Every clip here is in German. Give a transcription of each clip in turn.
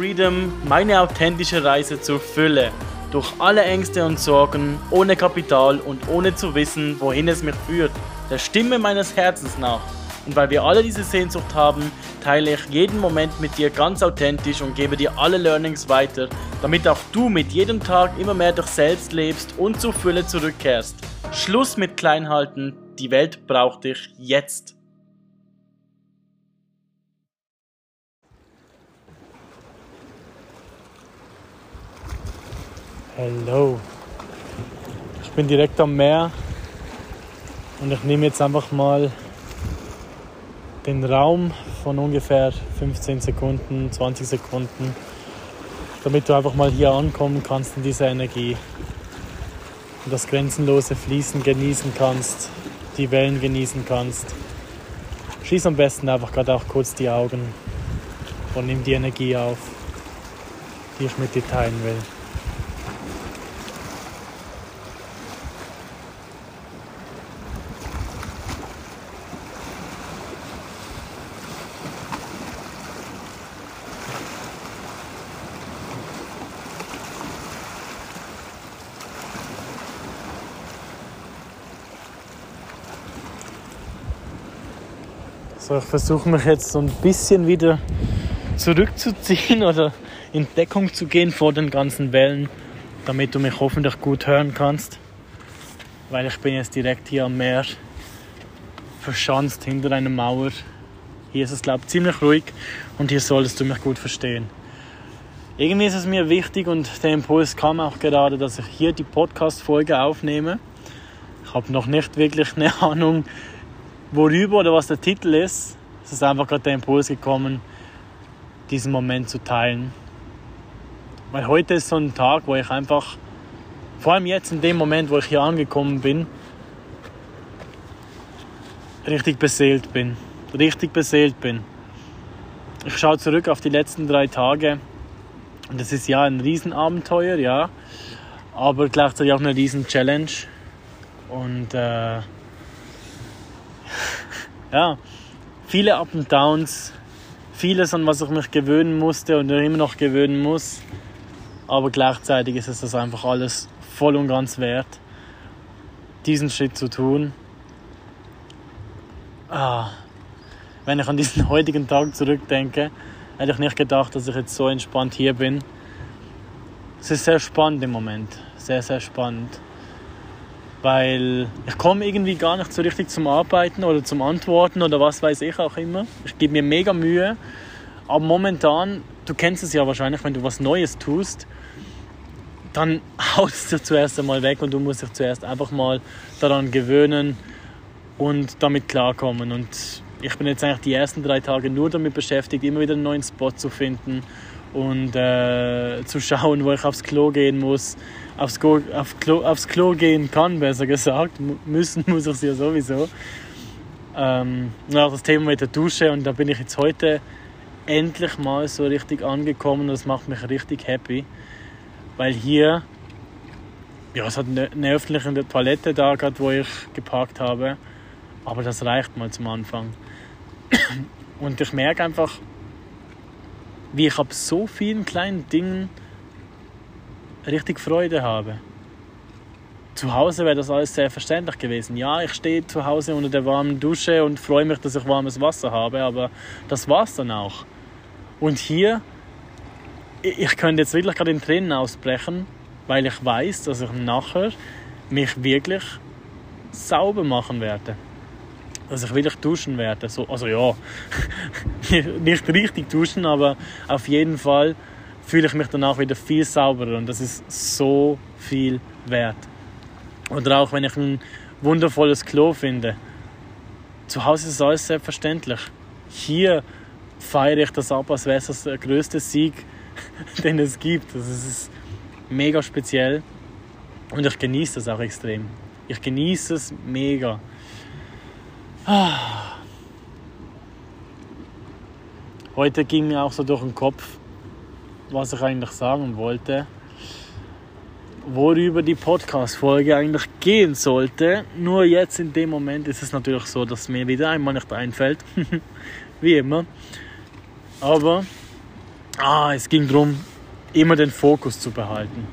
Freedom, meine authentische Reise zur Fülle. Durch alle Ängste und Sorgen, ohne Kapital und ohne zu wissen, wohin es mich führt. Der Stimme meines Herzens nach. Und weil wir alle diese Sehnsucht haben, teile ich jeden Moment mit dir ganz authentisch und gebe dir alle Learnings weiter, damit auch du mit jedem Tag immer mehr dich selbst lebst und zur Fülle zurückkehrst. Schluss mit Kleinhalten, die Welt braucht dich jetzt. Hello. Ich bin direkt am Meer und ich nehme jetzt einfach mal den Raum von ungefähr 15 Sekunden, 20 Sekunden, damit du einfach mal hier ankommen kannst in dieser Energie und das grenzenlose Fließen genießen kannst, die Wellen genießen kannst. Schließ am besten einfach gerade auch kurz die Augen und nimm die Energie auf, die ich mit dir teilen will. So, ich versuche mich jetzt so ein bisschen wieder zurückzuziehen oder in Deckung zu gehen vor den ganzen Wellen, damit du mich hoffentlich gut hören kannst. Weil ich bin jetzt direkt hier am Meer, verschanzt hinter einer Mauer. Hier ist es, glaube ich, ziemlich ruhig und hier solltest du mich gut verstehen. Irgendwie ist es mir wichtig und der Impuls kam auch gerade, dass ich hier die Podcast-Folge aufnehme. Ich habe noch nicht wirklich eine Ahnung, worüber oder was der Titel ist. Es ist einfach gerade der Impuls gekommen, diesen Moment zu teilen. Weil heute ist so ein Tag, wo ich einfach, vor allem jetzt in dem Moment, wo ich hier angekommen bin, richtig beseelt bin. Richtig beseelt bin. Ich schaue zurück auf die letzten drei Tage und das ist ja ein Riesenabenteuer, ja, aber gleichzeitig auch eine Riesen-Challenge. Und äh, ja, viele Up und Downs, vieles, an was ich mich gewöhnen musste und immer noch gewöhnen muss. Aber gleichzeitig ist es das einfach alles voll und ganz wert, diesen Schritt zu tun. Ah, wenn ich an diesen heutigen Tag zurückdenke, hätte ich nicht gedacht, dass ich jetzt so entspannt hier bin. Es ist sehr spannend im Moment, sehr, sehr spannend weil ich komme irgendwie gar nicht so richtig zum Arbeiten oder zum Antworten oder was weiß ich auch immer. Ich gebe mir mega Mühe, aber momentan, du kennst es ja wahrscheinlich, wenn du was Neues tust, dann haut es dir zuerst einmal weg und du musst dich zuerst einfach mal daran gewöhnen und damit klarkommen. Und ich bin jetzt eigentlich die ersten drei Tage nur damit beschäftigt, immer wieder einen neuen Spot zu finden und äh, zu schauen, wo ich aufs Klo gehen muss, aufs, Go, auf Klo, aufs Klo gehen kann, besser gesagt. Müssen muss ich es ja sowieso. Ähm, das Thema mit der Dusche und da bin ich jetzt heute endlich mal so richtig angekommen und das macht mich richtig happy, weil hier ja, es hat eine, eine öffentliche Toilette da gehabt, wo ich geparkt habe, aber das reicht mal zum Anfang. Und ich merke einfach, wie ich ab so vielen kleinen Dingen richtig Freude habe. Zu Hause wäre das alles selbstverständlich gewesen. Ja, ich stehe zu Hause unter der warmen Dusche und freue mich, dass ich warmes Wasser habe, aber das war es dann auch. Und hier, ich könnte jetzt wirklich gerade in Tränen ausbrechen, weil ich weiß, dass ich nachher mich wirklich sauber machen werde dass ich wirklich duschen werde. So, also ja, nicht richtig duschen, aber auf jeden Fall fühle ich mich danach wieder viel sauberer und das ist so viel wert. Oder auch wenn ich ein wundervolles Klo finde. Zu Hause ist alles selbstverständlich. Hier feiere ich das ab, als wäre es der größte Sieg, den es gibt. Das ist mega speziell und ich genieße das auch extrem. Ich genieße es mega. Heute ging mir auch so durch den Kopf, was ich eigentlich sagen wollte, worüber die Podcast-Folge eigentlich gehen sollte. Nur jetzt in dem Moment ist es natürlich so, dass mir wieder einmal nicht einfällt, wie immer. Aber Ah, es ging darum, immer den Fokus zu behalten.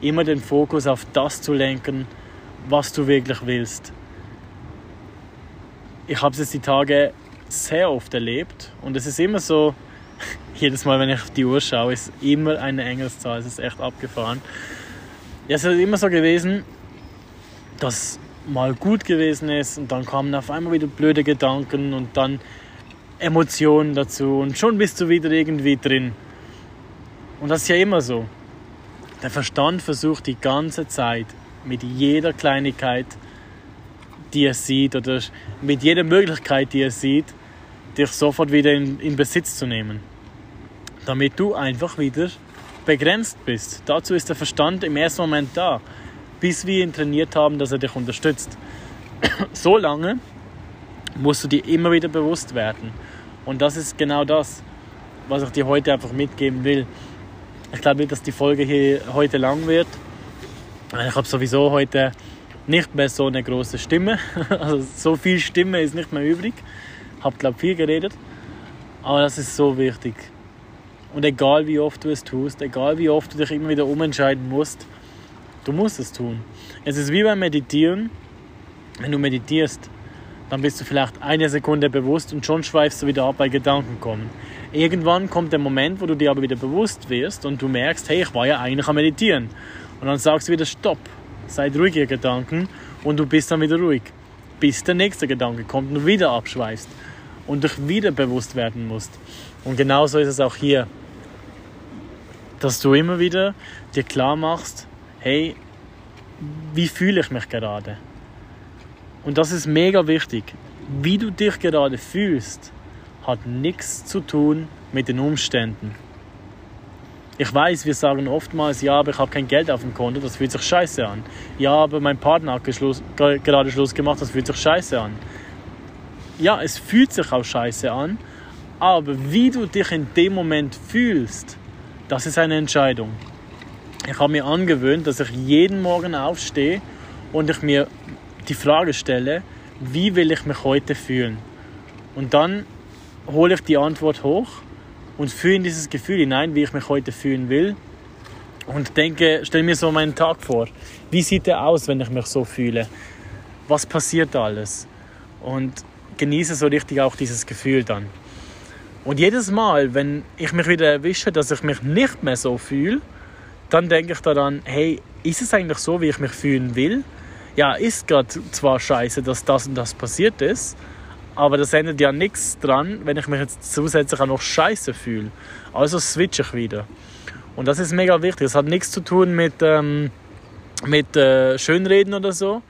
Immer den Fokus auf das zu lenken, was du wirklich willst. Ich habe es jetzt die Tage sehr oft erlebt und es ist immer so, jedes Mal, wenn ich auf die Uhr schaue, ist immer eine Engelszahl. Es ist echt abgefahren. Ja, es ist immer so gewesen, dass mal gut gewesen ist und dann kamen auf einmal wieder blöde Gedanken und dann Emotionen dazu und schon bist du wieder irgendwie drin. Und das ist ja immer so. Der Verstand versucht die ganze Zeit mit jeder Kleinigkeit, die er sieht oder mit jeder Möglichkeit, die er sieht, dich sofort wieder in, in Besitz zu nehmen. Damit du einfach wieder begrenzt bist. Dazu ist der Verstand im ersten Moment da, bis wir ihn trainiert haben, dass er dich unterstützt. so lange musst du dir immer wieder bewusst werden. Und das ist genau das, was ich dir heute einfach mitgeben will. Ich glaube nicht, dass die Folge hier heute lang wird. Ich habe sowieso heute nicht mehr so eine große Stimme. Also so viel Stimme ist nicht mehr übrig. Ich habe glaube viel geredet. Aber das ist so wichtig. Und egal wie oft du es tust, egal wie oft du dich immer wieder umentscheiden musst, du musst es tun. Es ist wie beim Meditieren. Wenn du meditierst, dann bist du vielleicht eine Sekunde bewusst und schon schweifst du wieder ab, weil Gedanken kommen. Irgendwann kommt der Moment, wo du dir aber wieder bewusst wirst und du merkst, hey, ich war ja eigentlich am Meditieren. Und dann sagst du wieder Stopp, seid ruhig, ihr Gedanken, und du bist dann wieder ruhig. Bis der nächste Gedanke kommt und wieder abschweifst und dich wieder bewusst werden musst. Und genauso ist es auch hier, dass du immer wieder dir klar machst, hey, wie fühle ich mich gerade? Und das ist mega wichtig. Wie du dich gerade fühlst, hat nichts zu tun mit den Umständen. Ich weiß, wir sagen oftmals, ja, aber ich habe kein Geld auf dem Konto, das fühlt sich scheiße an. Ja, aber mein Partner hat Schluss, gerade Schluss gemacht, das fühlt sich scheiße an. Ja, es fühlt sich auch scheiße an, aber wie du dich in dem Moment fühlst, das ist eine Entscheidung. Ich habe mir angewöhnt, dass ich jeden Morgen aufstehe und ich mir die Frage stelle, wie will ich mich heute fühlen? Und dann hole ich die Antwort hoch und fühle in dieses Gefühl hinein, wie ich mich heute fühlen will. Und denke, stelle mir so meinen Tag vor. Wie sieht er aus, wenn ich mich so fühle? Was passiert alles? Und genieße so richtig auch dieses Gefühl dann. Und jedes Mal, wenn ich mich wieder erwische, dass ich mich nicht mehr so fühle, dann denke ich daran, hey, ist es eigentlich so, wie ich mich fühlen will? Ja, ist gerade zwar scheiße, dass das und das passiert ist, aber das ändert ja nichts dran, wenn ich mich jetzt zusätzlich auch noch scheiße fühle. Also switche ich wieder. Und das ist mega wichtig. Das hat nichts zu tun mit, ähm, mit äh, Schönreden oder so,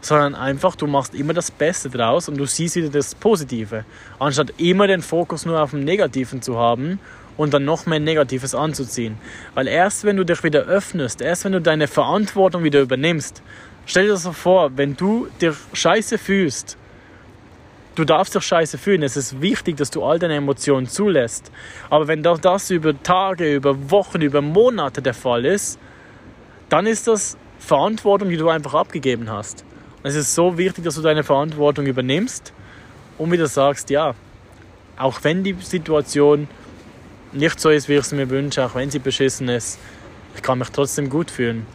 sondern einfach, du machst immer das Beste draus und du siehst wieder das Positive. Anstatt immer den Fokus nur auf dem Negativen zu haben und dann noch mehr Negatives anzuziehen. Weil erst wenn du dich wieder öffnest, erst wenn du deine Verantwortung wieder übernimmst, stell dir das so vor, wenn du dich scheiße fühlst, du darfst dich scheiße fühlen, es ist wichtig, dass du all deine Emotionen zulässt. Aber wenn das über Tage, über Wochen, über Monate der Fall ist, dann ist das Verantwortung, die du einfach abgegeben hast. Es ist so wichtig, dass du deine Verantwortung übernimmst und wieder sagst, ja, auch wenn die Situation nicht so ist, wie ich es mir wünsche, auch wenn sie beschissen ist, ich kann mich trotzdem gut fühlen.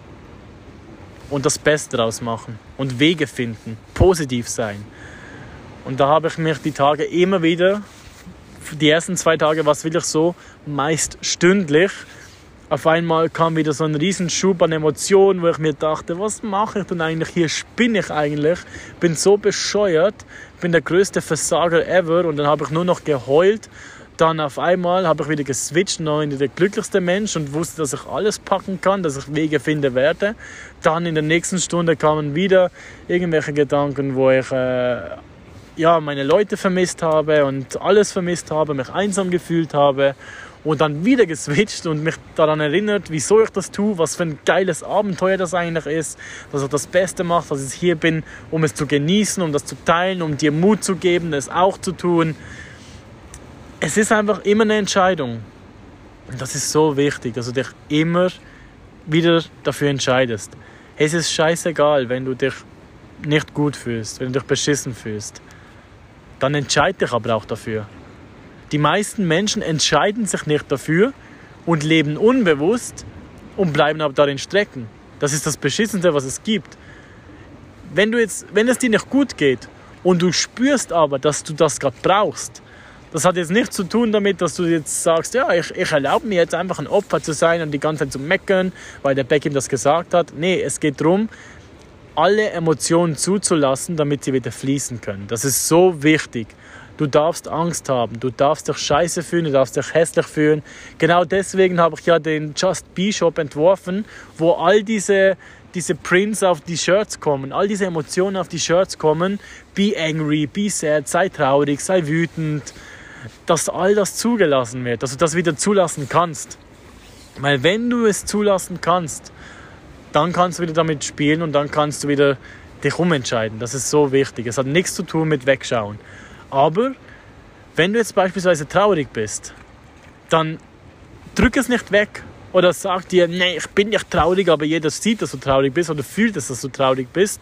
Und das Beste daraus machen und Wege finden, positiv sein. Und da habe ich mich die Tage immer wieder, die ersten zwei Tage war es wirklich so, meist stündlich, auf einmal kam wieder so ein riesen Schub an Emotionen, wo ich mir dachte, was mache ich denn eigentlich hier? Spinne ich eigentlich? Bin so bescheuert, bin der größte Versager ever und dann habe ich nur noch geheult. Dann auf einmal habe ich wieder geswitcht, noch in der glücklichste Mensch und wusste, dass ich alles packen kann, dass ich Wege finden werde. Dann in der nächsten Stunde kamen wieder irgendwelche Gedanken, wo ich äh, ja, meine Leute vermisst habe und alles vermisst habe, mich einsam gefühlt habe und dann wieder geswitcht und mich daran erinnert, wieso ich das tue, was für ein geiles Abenteuer das eigentlich ist, dass ich das Beste mache, dass ich hier bin, um es zu genießen, um das zu teilen, um dir Mut zu geben, es auch zu tun. Es ist einfach immer eine Entscheidung. Und das ist so wichtig, dass du dich immer wieder dafür entscheidest. Es ist scheißegal, wenn du dich nicht gut fühlst, wenn du dich beschissen fühlst. Dann entscheide dich aber auch dafür. Die meisten Menschen entscheiden sich nicht dafür, und leben unbewusst und bleiben aber darin strecken. Das ist das Beschissenste, was es gibt. Wenn, du jetzt, wenn es dir nicht gut geht und du spürst aber, dass du das gerade brauchst, das hat jetzt nichts zu tun damit, dass du jetzt sagst, ja, ich, ich erlaube mir jetzt einfach ein Opfer zu sein und die ganze Zeit zu meckern, weil der Beck ihm das gesagt hat. Nee, es geht darum, alle Emotionen zuzulassen, damit sie wieder fließen können. Das ist so wichtig. Du darfst Angst haben, du darfst dich scheiße fühlen, du darfst dich hässlich fühlen. Genau deswegen habe ich ja den Just Be Shop entworfen, wo all diese, diese Prints auf die Shirts kommen, all diese Emotionen auf die Shirts kommen. Be angry, be sad, sei traurig, sei wütend. Dass all das zugelassen wird, dass du das wieder zulassen kannst. Weil wenn du es zulassen kannst, dann kannst du wieder damit spielen und dann kannst du wieder dich umentscheiden. Das ist so wichtig. Es hat nichts zu tun mit Wegschauen. Aber wenn du jetzt beispielsweise traurig bist, dann drück es nicht weg oder sag dir, nee, ich bin nicht traurig, aber jeder sieht, dass du traurig bist oder fühlt dass du traurig bist,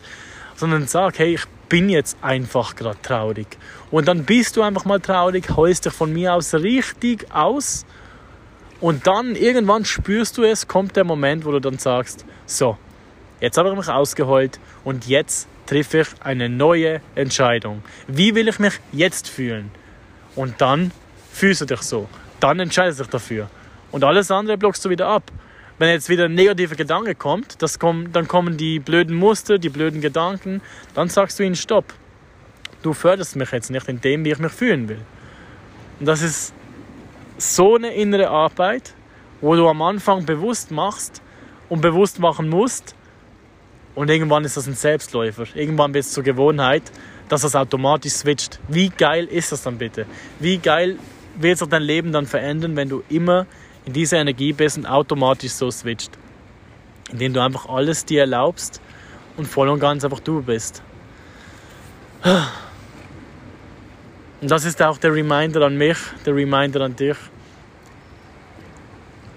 sondern sag, hey, ich bin jetzt einfach gerade traurig. Und dann bist du einfach mal traurig, heulst dich von mir aus richtig aus und dann irgendwann spürst du es, kommt der Moment, wo du dann sagst, so, jetzt habe ich mich ausgeheult und jetzt treffe ich eine neue Entscheidung. Wie will ich mich jetzt fühlen? Und dann fühlst du dich so. Dann entscheidest du dich dafür. Und alles andere blockst du wieder ab. Wenn jetzt wieder ein negativer Gedanke kommt, das kommt, dann kommen die blöden Muster, die blöden Gedanken, dann sagst du ihnen Stopp. Du förderst mich jetzt nicht in dem, wie ich mich fühlen will. Und das ist so eine innere Arbeit, wo du am Anfang bewusst machst und bewusst machen musst, und irgendwann ist das ein Selbstläufer. Irgendwann wird es zur Gewohnheit, dass das automatisch switcht. Wie geil ist das dann bitte? Wie geil wird sich dein Leben dann verändern, wenn du immer in dieser Energie bist und automatisch so switcht? Indem du einfach alles dir erlaubst und voll und ganz einfach du bist. Und das ist auch der Reminder an mich, der Reminder an dich.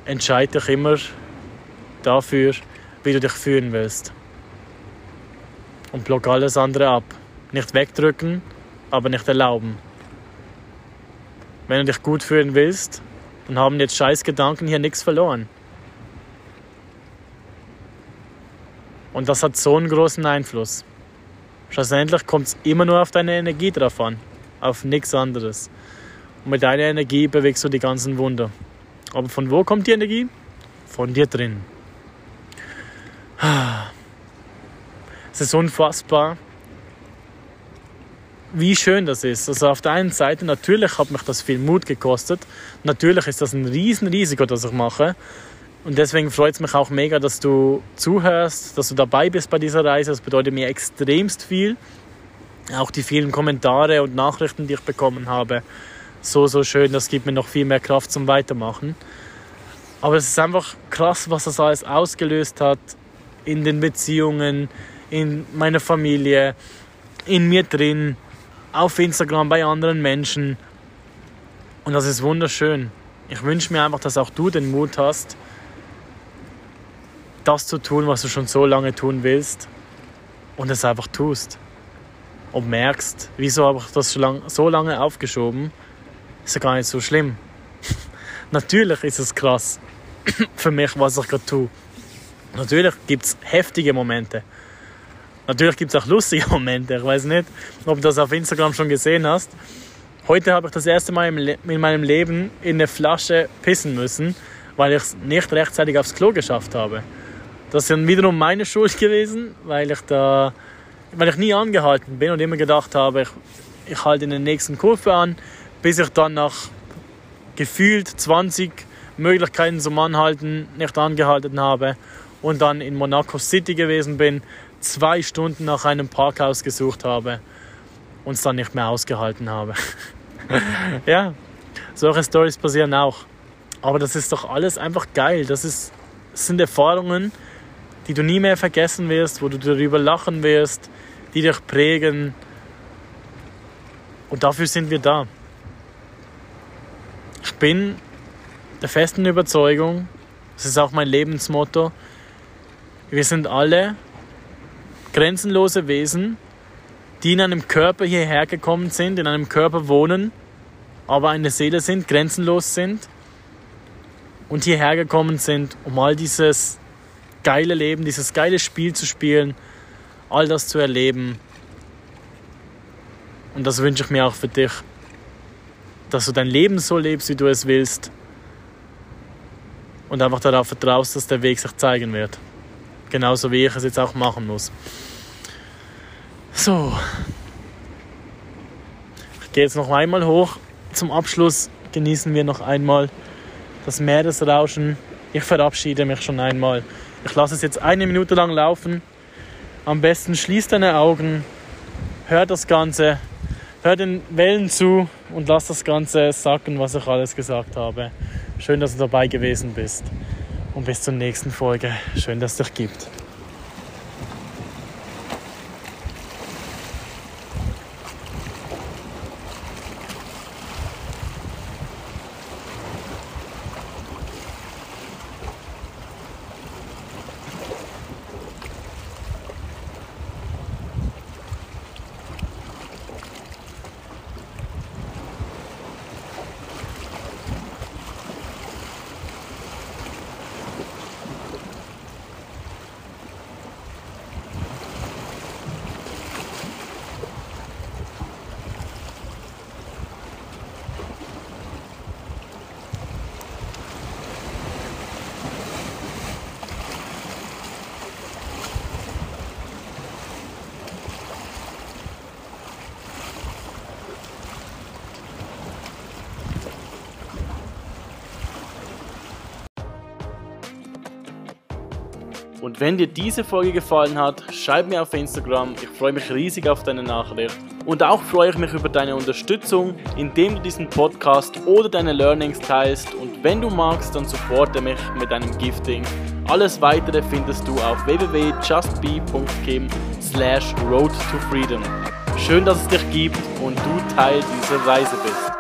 Entscheide dich immer dafür, wie du dich fühlen willst und block alles andere ab. Nicht wegdrücken, aber nicht erlauben. Wenn du dich gut fühlen willst, dann haben jetzt scheiß Gedanken hier nichts verloren. Und das hat so einen großen Einfluss. Schlussendlich kommt es immer nur auf deine Energie drauf an, auf nichts anderes. Und mit deiner Energie bewegst du die ganzen Wunder. Aber von wo kommt die Energie? Von dir drin. Es ist unfassbar, wie schön das ist. Also auf der einen Seite, natürlich hat mich das viel Mut gekostet. Natürlich ist das ein Riesenrisiko, das ich mache. Und deswegen freut es mich auch mega, dass du zuhörst, dass du dabei bist bei dieser Reise. Das bedeutet mir extremst viel. Auch die vielen Kommentare und Nachrichten, die ich bekommen habe. So, so schön. Das gibt mir noch viel mehr Kraft zum Weitermachen. Aber es ist einfach krass, was das alles ausgelöst hat in den Beziehungen, in meiner Familie, in mir drin, auf Instagram bei anderen Menschen. Und das ist wunderschön. Ich wünsche mir einfach, dass auch du den Mut hast, das zu tun, was du schon so lange tun willst und es einfach tust. Und merkst, wieso habe ich das so lange aufgeschoben, ist ja gar nicht so schlimm. Natürlich ist es krass für mich, was ich gerade tue. Natürlich gibt es heftige Momente. Natürlich gibt es auch lustige Momente. Ich weiß nicht, ob du das auf Instagram schon gesehen hast. Heute habe ich das erste Mal in meinem Leben in eine Flasche pissen müssen, weil ich es nicht rechtzeitig aufs Klo geschafft habe. Das ist dann wiederum meine Schuld gewesen, weil ich da, weil ich nie angehalten bin und immer gedacht habe, ich, ich halte in den nächsten Kurve an, bis ich dann nach gefühlt 20 Möglichkeiten zum Anhalten nicht angehalten habe und dann in Monaco City gewesen bin zwei Stunden nach einem Parkhaus gesucht habe und es dann nicht mehr ausgehalten habe. ja, solche Stories passieren auch. Aber das ist doch alles einfach geil. Das, ist, das sind Erfahrungen, die du nie mehr vergessen wirst, wo du darüber lachen wirst, die dich prägen. Und dafür sind wir da. Ich bin der festen Überzeugung, das ist auch mein Lebensmotto, wir sind alle grenzenlose Wesen, die in einem Körper hierher gekommen sind, in einem Körper wohnen, aber eine Seele sind, grenzenlos sind und hierher gekommen sind, um all dieses geile Leben, dieses geile Spiel zu spielen, all das zu erleben. Und das wünsche ich mir auch für dich, dass du dein Leben so lebst, wie du es willst und einfach darauf vertraust, dass der Weg sich zeigen wird. Genauso wie ich es jetzt auch machen muss. So. Ich gehe jetzt noch einmal hoch. Zum Abschluss genießen wir noch einmal das Meeresrauschen. Ich verabschiede mich schon einmal. Ich lasse es jetzt eine Minute lang laufen. Am besten schließ deine Augen, hör das Ganze, hör den Wellen zu und lass das Ganze sacken, was ich alles gesagt habe. Schön, dass du dabei gewesen bist. Und bis zur nächsten Folge. Schön, dass es dich gibt. Und wenn dir diese Folge gefallen hat, schreib mir auf Instagram. Ich freue mich riesig auf deine Nachricht. Und auch freue ich mich über deine Unterstützung, indem du diesen Podcast oder deine Learnings teilst. Und wenn du magst, dann supporte mich mit deinem Gifting. Alles weitere findest du auf www.justbe.kim slash road to freedom. Schön, dass es dich gibt und du Teil dieser Reise bist.